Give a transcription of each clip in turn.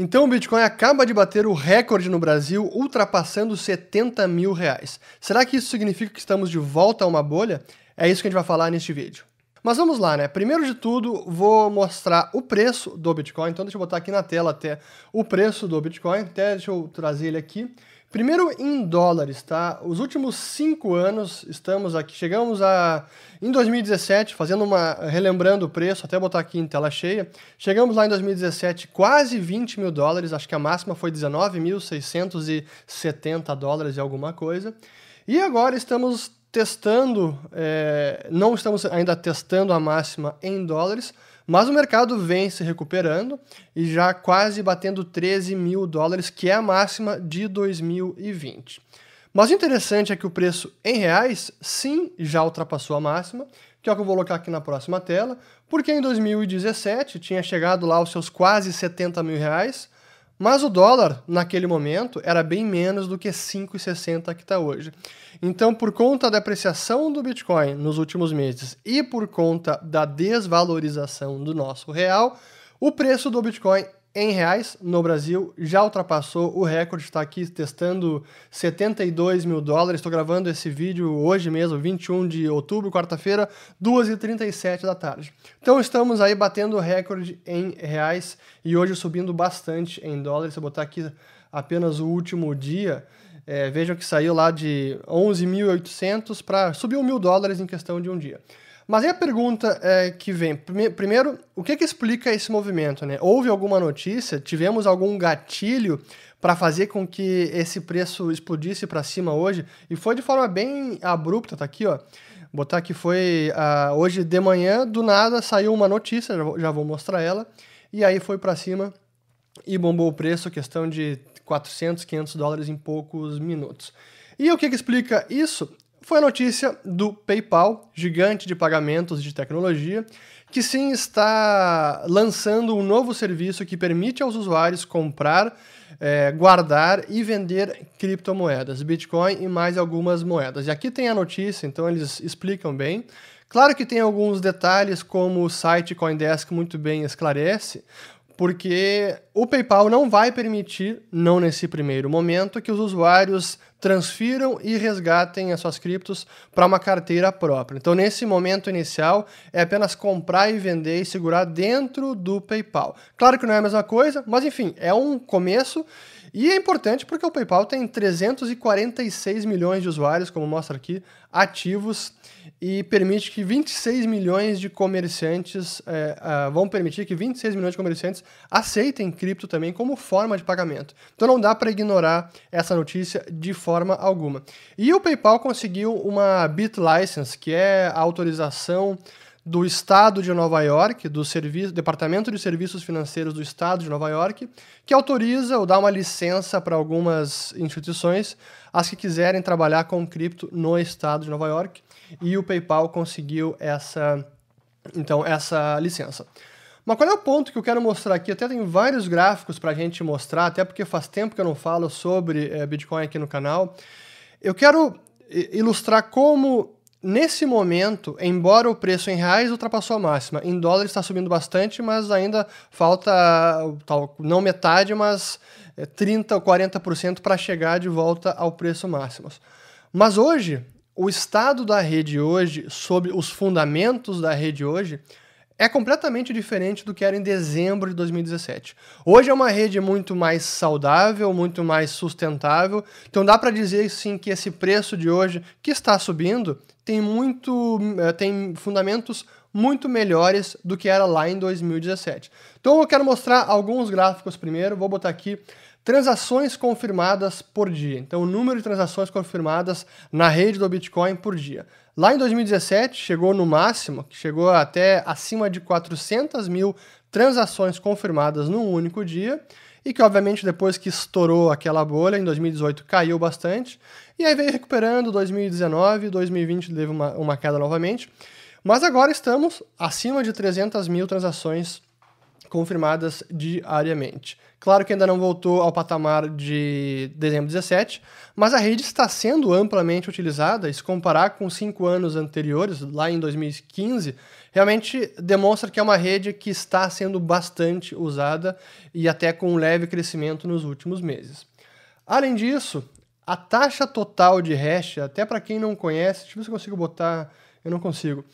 Então o Bitcoin acaba de bater o recorde no Brasil, ultrapassando 70 mil reais. Será que isso significa que estamos de volta a uma bolha? É isso que a gente vai falar neste vídeo. Mas vamos lá, né? Primeiro de tudo, vou mostrar o preço do Bitcoin. Então deixa eu botar aqui na tela até o preço do Bitcoin. Até deixa eu trazer ele aqui. Primeiro em dólares, tá? Os últimos cinco anos estamos aqui, chegamos a em 2017, fazendo uma relembrando o preço, até botar aqui em tela cheia, chegamos lá em 2017 quase 20 mil dólares, acho que a máxima foi 19.670 dólares e alguma coisa. E agora estamos testando, é, não estamos ainda testando a máxima em dólares, mas o mercado vem se recuperando e já quase batendo 13 mil dólares, que é a máxima de 2020. Mas o interessante é que o preço em reais, sim, já ultrapassou a máxima, que é o que eu vou colocar aqui na próxima tela, porque em 2017 tinha chegado lá aos seus quase 70 mil reais, mas o dólar, naquele momento, era bem menos do que 5,60 que está hoje. Então, por conta da apreciação do Bitcoin nos últimos meses e por conta da desvalorização do nosso real, o preço do Bitcoin em reais no Brasil já ultrapassou o recorde, está aqui testando 72 mil dólares. Estou gravando esse vídeo hoje mesmo, 21 de outubro, quarta-feira, 2h37 da tarde. Então estamos aí batendo o recorde em reais e hoje subindo bastante em dólares. Se eu botar aqui apenas o último dia, é, vejam que saiu lá de 11.800 para subiu mil dólares em questão de um dia. Mas aí a pergunta é, que vem, primeiro, o que, que explica esse movimento? Né? Houve alguma notícia? Tivemos algum gatilho para fazer com que esse preço explodisse para cima hoje? E foi de forma bem abrupta, tá aqui, ó. Botar que foi uh, hoje de manhã, do nada saiu uma notícia, já vou, mostrar ela, e aí foi para cima e bombou o preço, questão de 400, 500 dólares em poucos minutos. E o que, que explica isso? Foi a notícia do PayPal, gigante de pagamentos de tecnologia, que sim está lançando um novo serviço que permite aos usuários comprar, é, guardar e vender criptomoedas, Bitcoin e mais algumas moedas. E aqui tem a notícia, então eles explicam bem. Claro que tem alguns detalhes, como o site Coindesk muito bem esclarece, porque o PayPal não vai permitir, não nesse primeiro momento, que os usuários transfiram e resgatem as suas criptos para uma carteira própria. Então, nesse momento inicial, é apenas comprar e vender e segurar dentro do PayPal. Claro que não é a mesma coisa, mas enfim, é um começo. E é importante porque o PayPal tem 346 milhões de usuários, como mostra aqui, ativos e permite que 26 milhões de comerciantes é, uh, vão permitir que 26 milhões de comerciantes aceitem cripto também como forma de pagamento. Então não dá para ignorar essa notícia de forma alguma. E o PayPal conseguiu uma BitLicense, que é a autorização do Estado de Nova York, do Departamento de Serviços Financeiros do Estado de Nova York, que autoriza ou dá uma licença para algumas instituições, as que quiserem trabalhar com cripto no Estado de Nova York, e o PayPal conseguiu essa, então, essa licença. Mas qual é o ponto que eu quero mostrar aqui? Até tem vários gráficos para a gente mostrar, até porque faz tempo que eu não falo sobre é, Bitcoin aqui no canal. Eu quero ilustrar como Nesse momento, embora o preço em reais ultrapassou a máxima, em dólares está subindo bastante, mas ainda falta tal, não metade, mas 30 é, ou 40% para chegar de volta ao preço máximo. Mas hoje, o estado da rede hoje, sobre os fundamentos da rede hoje, é completamente diferente do que era em dezembro de 2017. Hoje é uma rede muito mais saudável, muito mais sustentável. Então dá para dizer sim que esse preço de hoje que está subindo tem muito eh, tem fundamentos muito melhores do que era lá em 2017. Então eu quero mostrar alguns gráficos primeiro, vou botar aqui transações confirmadas por dia. Então o número de transações confirmadas na rede do Bitcoin por dia. Lá em 2017 chegou no máximo, que chegou até acima de 400 mil transações confirmadas num único dia, e que obviamente depois que estourou aquela bolha, em 2018 caiu bastante, e aí veio recuperando 2019, 2020 teve uma, uma queda novamente, mas agora estamos acima de 300 mil transações confirmadas diariamente. Claro que ainda não voltou ao patamar de dezembro 17, mas a rede está sendo amplamente utilizada. E se comparar com cinco anos anteriores, lá em 2015, realmente demonstra que é uma rede que está sendo bastante usada e até com um leve crescimento nos últimos meses. Além disso, a taxa total de hash, até para quem não conhece, deixa eu ver se eu consigo botar, eu não consigo.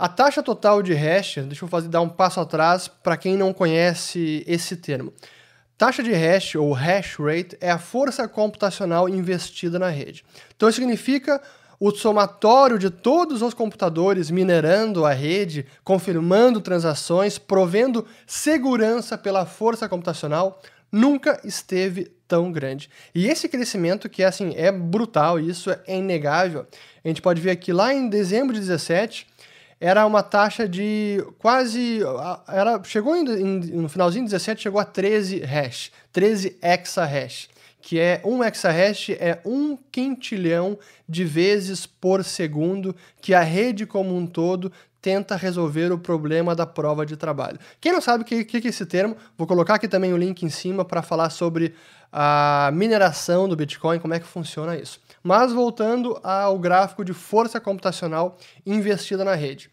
A taxa total de hash, deixa eu fazer dar um passo atrás para quem não conhece esse termo. Taxa de hash ou hash rate é a força computacional investida na rede. Então significa o somatório de todos os computadores minerando a rede, confirmando transações, provendo segurança pela força computacional, nunca esteve tão grande. E esse crescimento que é assim, é brutal, isso é inegável. A gente pode ver aqui lá em dezembro de 17, era uma taxa de quase. Era, chegou em, no finalzinho de 17, chegou a 13 hash, 13 exahash, que é um exahash é um quintilhão de vezes por segundo que a rede como um todo tenta resolver o problema da prova de trabalho. Quem não sabe o que, que é esse termo, vou colocar aqui também o link em cima para falar sobre a mineração do Bitcoin, como é que funciona isso. Mas voltando ao gráfico de força computacional investida na rede.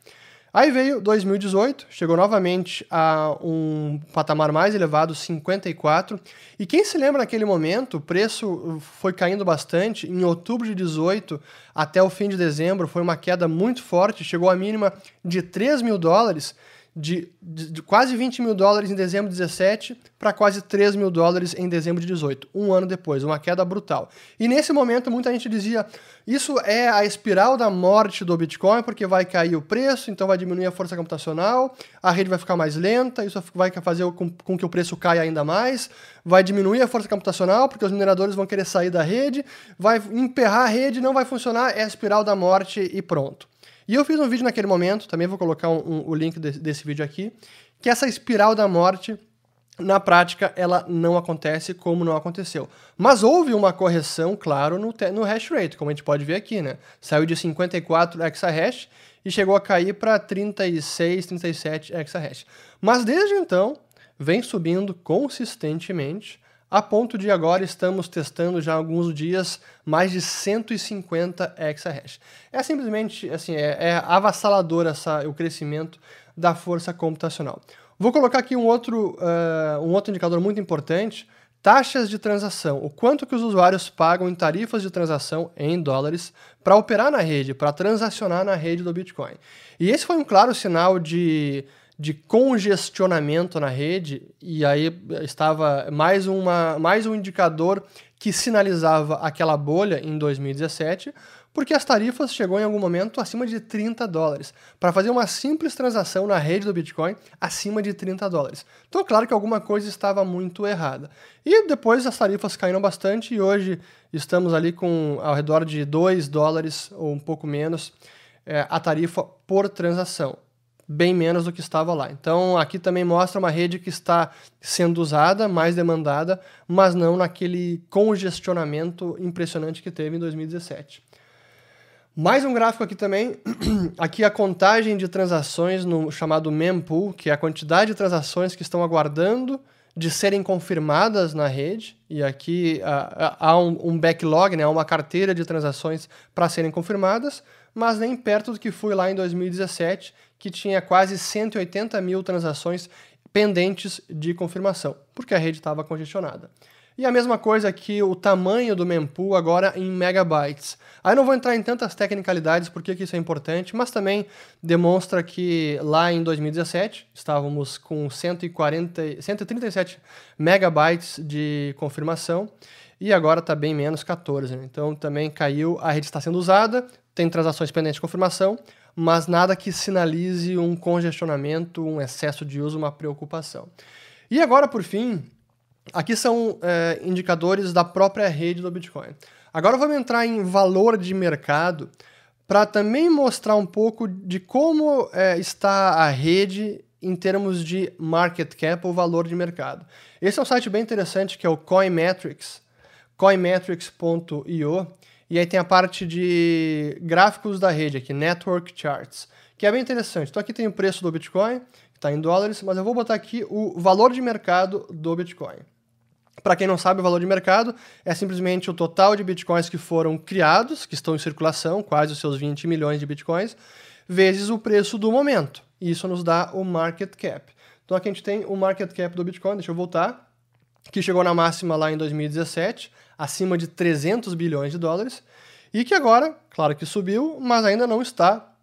Aí veio 2018, chegou novamente a um patamar mais elevado, 54. E quem se lembra naquele momento, o preço foi caindo bastante. Em outubro de 18 até o fim de dezembro foi uma queda muito forte, chegou a mínima de 3 mil dólares de, de, de, quase 20 mil dólares em dezembro de 17 para quase 3 mil dólares em dezembro de 18, um ano depois, uma queda brutal. E nesse momento muita gente dizia: isso é a espiral da morte do Bitcoin, porque vai cair o preço, então vai diminuir a força computacional, a rede vai ficar mais lenta, isso vai fazer com, com que o preço caia ainda mais, vai diminuir a força computacional, porque os mineradores vão querer sair da rede, vai emperrar a rede, não vai funcionar, é a espiral da morte e pronto. E eu fiz um vídeo naquele momento, também vou colocar um, um, o link de, desse vídeo aqui, que essa espiral da morte, na prática, ela não acontece como não aconteceu. Mas houve uma correção, claro, no, no hash rate, como a gente pode ver aqui, né? Saiu de 54 exahash e chegou a cair para 36, 37 exahash. Mas desde então, vem subindo consistentemente a ponto de agora estamos testando já há alguns dias mais de 150 exahash. É simplesmente assim, é, é avassalador essa, o crescimento da força computacional. Vou colocar aqui um outro, uh, um outro indicador muito importante, taxas de transação, o quanto que os usuários pagam em tarifas de transação em dólares para operar na rede, para transacionar na rede do Bitcoin. E esse foi um claro sinal de de congestionamento na rede, e aí estava mais, uma, mais um indicador que sinalizava aquela bolha em 2017, porque as tarifas chegou em algum momento acima de 30 dólares. Para fazer uma simples transação na rede do Bitcoin, acima de 30 dólares. Então, claro que alguma coisa estava muito errada. E depois as tarifas caíram bastante e hoje estamos ali com ao redor de 2 dólares ou um pouco menos é, a tarifa por transação bem menos do que estava lá. Então, aqui também mostra uma rede que está sendo usada, mais demandada, mas não naquele congestionamento impressionante que teve em 2017. Mais um gráfico aqui também, aqui a contagem de transações no chamado mempool, que é a quantidade de transações que estão aguardando de serem confirmadas na rede, e aqui há um backlog, né, uma carteira de transações para serem confirmadas, mas nem perto do que foi lá em 2017, que tinha quase 180 mil transações pendentes de confirmação, porque a rede estava congestionada. E a mesma coisa aqui, o tamanho do mempool agora em megabytes. Aí não vou entrar em tantas tecnicalidades porque que isso é importante, mas também demonstra que lá em 2017 estávamos com 140, 137 megabytes de confirmação e agora está bem menos 14. Né? Então também caiu, a rede está sendo usada, tem transações pendentes de confirmação, mas nada que sinalize um congestionamento, um excesso de uso, uma preocupação. E agora, por fim, aqui são é, indicadores da própria rede do Bitcoin. Agora vamos entrar em valor de mercado para também mostrar um pouco de como é, está a rede em termos de market cap ou valor de mercado. Esse é um site bem interessante que é o Coinmetrics, coinmetrics.io, e aí tem a parte de gráficos da rede aqui, Network Charts, que é bem interessante. Então aqui tem o preço do Bitcoin, está em dólares, mas eu vou botar aqui o valor de mercado do Bitcoin. Para quem não sabe, o valor de mercado é simplesmente o total de bitcoins que foram criados, que estão em circulação, quase os seus 20 milhões de bitcoins, vezes o preço do momento. E isso nos dá o market cap. Então aqui a gente tem o market cap do Bitcoin, deixa eu voltar, que chegou na máxima lá em 2017, acima de 300 bilhões de dólares, e que agora, claro que subiu, mas ainda não está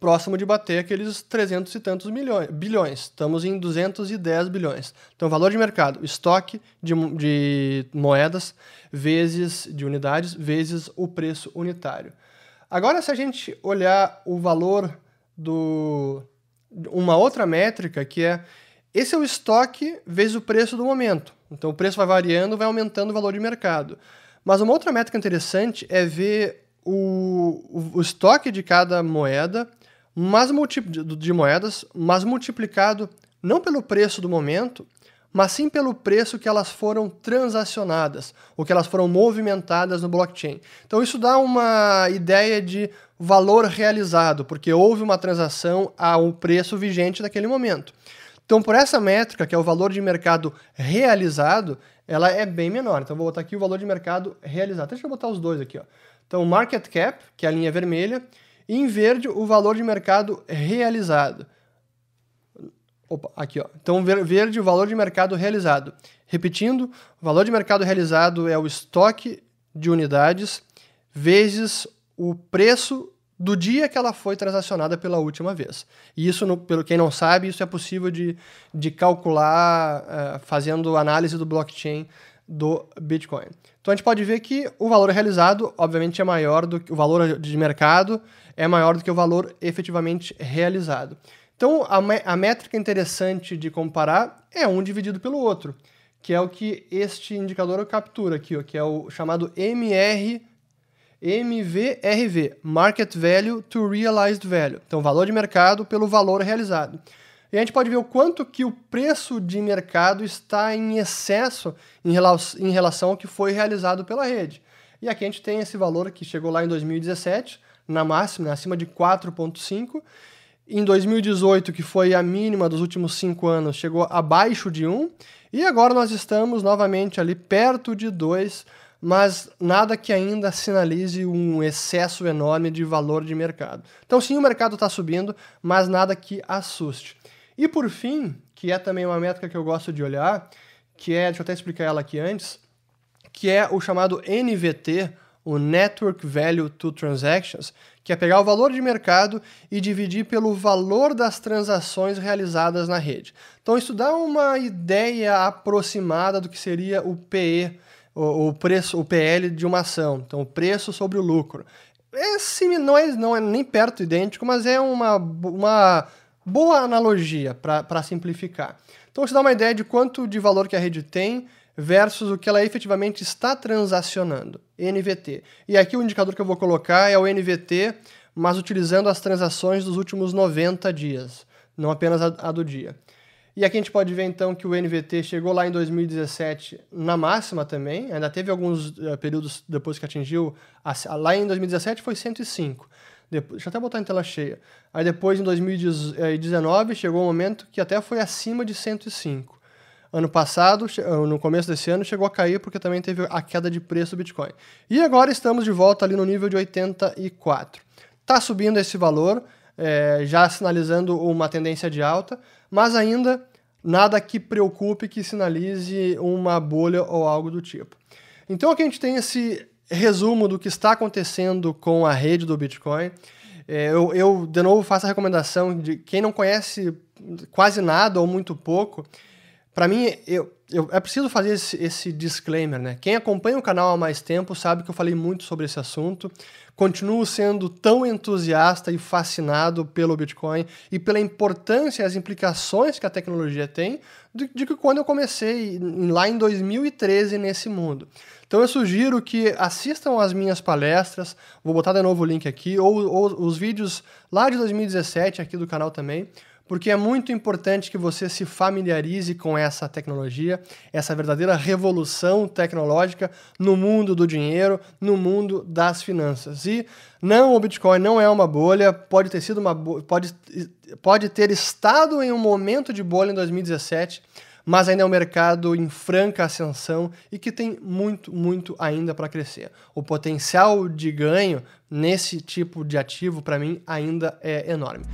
próximo de bater aqueles 300 e tantos milhões, bilhões. Estamos em 210 bilhões. Então, valor de mercado, estoque de, de moedas vezes de unidades vezes o preço unitário. Agora, se a gente olhar o valor do uma outra métrica que é esse é o estoque vezes o preço do momento. Então, o preço vai variando, vai aumentando o valor de mercado. Mas uma outra métrica interessante é ver o, o, o estoque de cada moeda mas de moedas, mas multiplicado não pelo preço do momento, mas sim pelo preço que elas foram transacionadas, ou que elas foram movimentadas no blockchain. Então isso dá uma ideia de valor realizado, porque houve uma transação ao preço vigente daquele momento. Então, por essa métrica, que é o valor de mercado realizado, ela é bem menor. Então, vou botar aqui o valor de mercado realizado. Deixa eu botar os dois aqui. Ó. Então, market cap, que é a linha vermelha, e em verde, o valor de mercado realizado. Opa, aqui, ó. Então, verde, o valor de mercado realizado. Repetindo, o valor de mercado realizado é o estoque de unidades vezes o preço do dia que ela foi transacionada pela última vez. E isso, no, pelo quem não sabe, isso é possível de, de calcular uh, fazendo análise do blockchain do Bitcoin. Então a gente pode ver que o valor realizado, obviamente, é maior do que o valor de mercado é maior do que o valor efetivamente realizado. Então a, a métrica interessante de comparar é um dividido pelo outro, que é o que este indicador captura aqui, que é o chamado MR MVRV, Market Value to Realized Value. Então, valor de mercado pelo valor realizado. E a gente pode ver o quanto que o preço de mercado está em excesso em relação ao que foi realizado pela rede. E aqui a gente tem esse valor que chegou lá em 2017, na máxima, né, acima de 4,5. Em 2018, que foi a mínima dos últimos cinco anos, chegou abaixo de 1. E agora nós estamos novamente ali perto de 2, mas nada que ainda sinalize um excesso enorme de valor de mercado. Então, sim, o mercado está subindo, mas nada que assuste. E por fim, que é também uma métrica que eu gosto de olhar, que é, deixa eu até explicar ela aqui antes, que é o chamado NVT, o Network Value to Transactions, que é pegar o valor de mercado e dividir pelo valor das transações realizadas na rede. Então isso dá uma ideia aproximada do que seria o PE, o, o preço, o PL de uma ação, então o preço sobre o lucro. É sim, não é, nem perto idêntico, mas é uma, uma boa analogia para simplificar. Então você dá uma ideia de quanto de valor que a rede tem versus o que ela efetivamente está transacionando, NVT. E aqui o indicador que eu vou colocar é o NVT, mas utilizando as transações dos últimos 90 dias, não apenas a, a do dia. E aqui a gente pode ver então que o NVT chegou lá em 2017 na máxima também, ainda teve alguns uh, períodos depois que atingiu, a, lá em 2017 foi 105. Depois, deixa eu até botar em tela cheia. Aí depois, em 2019, chegou um momento que até foi acima de 105. Ano passado, ah, no começo desse ano, chegou a cair porque também teve a queda de preço do Bitcoin. E agora estamos de volta ali no nível de 84. Está subindo esse valor, é, já sinalizando uma tendência de alta, mas ainda nada que preocupe, que sinalize uma bolha ou algo do tipo. Então aqui a gente tem esse resumo do que está acontecendo com a rede do Bitcoin. É, eu, eu, de novo, faço a recomendação de quem não conhece quase nada ou muito pouco. Para mim, eu, eu, é preciso fazer esse, esse, disclaimer, né? Quem acompanha o canal há mais tempo sabe que eu falei muito sobre esse assunto. Continuo sendo tão entusiasta e fascinado pelo Bitcoin e pela importância e as implicações que a tecnologia tem de, que quando eu comecei lá em 2013 nesse mundo. Então eu sugiro que assistam às minhas palestras, vou botar de novo o link aqui, ou, ou os vídeos lá de 2017 aqui do canal também, porque é muito importante que você se familiarize com essa tecnologia, essa verdadeira revolução tecnológica no mundo do dinheiro, no mundo das finanças. E não, o Bitcoin não é uma bolha, pode ter sido uma pode, pode ter estado em um momento de bolha em 2017 mas ainda é um mercado em franca ascensão e que tem muito, muito ainda para crescer. O potencial de ganho nesse tipo de ativo, para mim, ainda é enorme.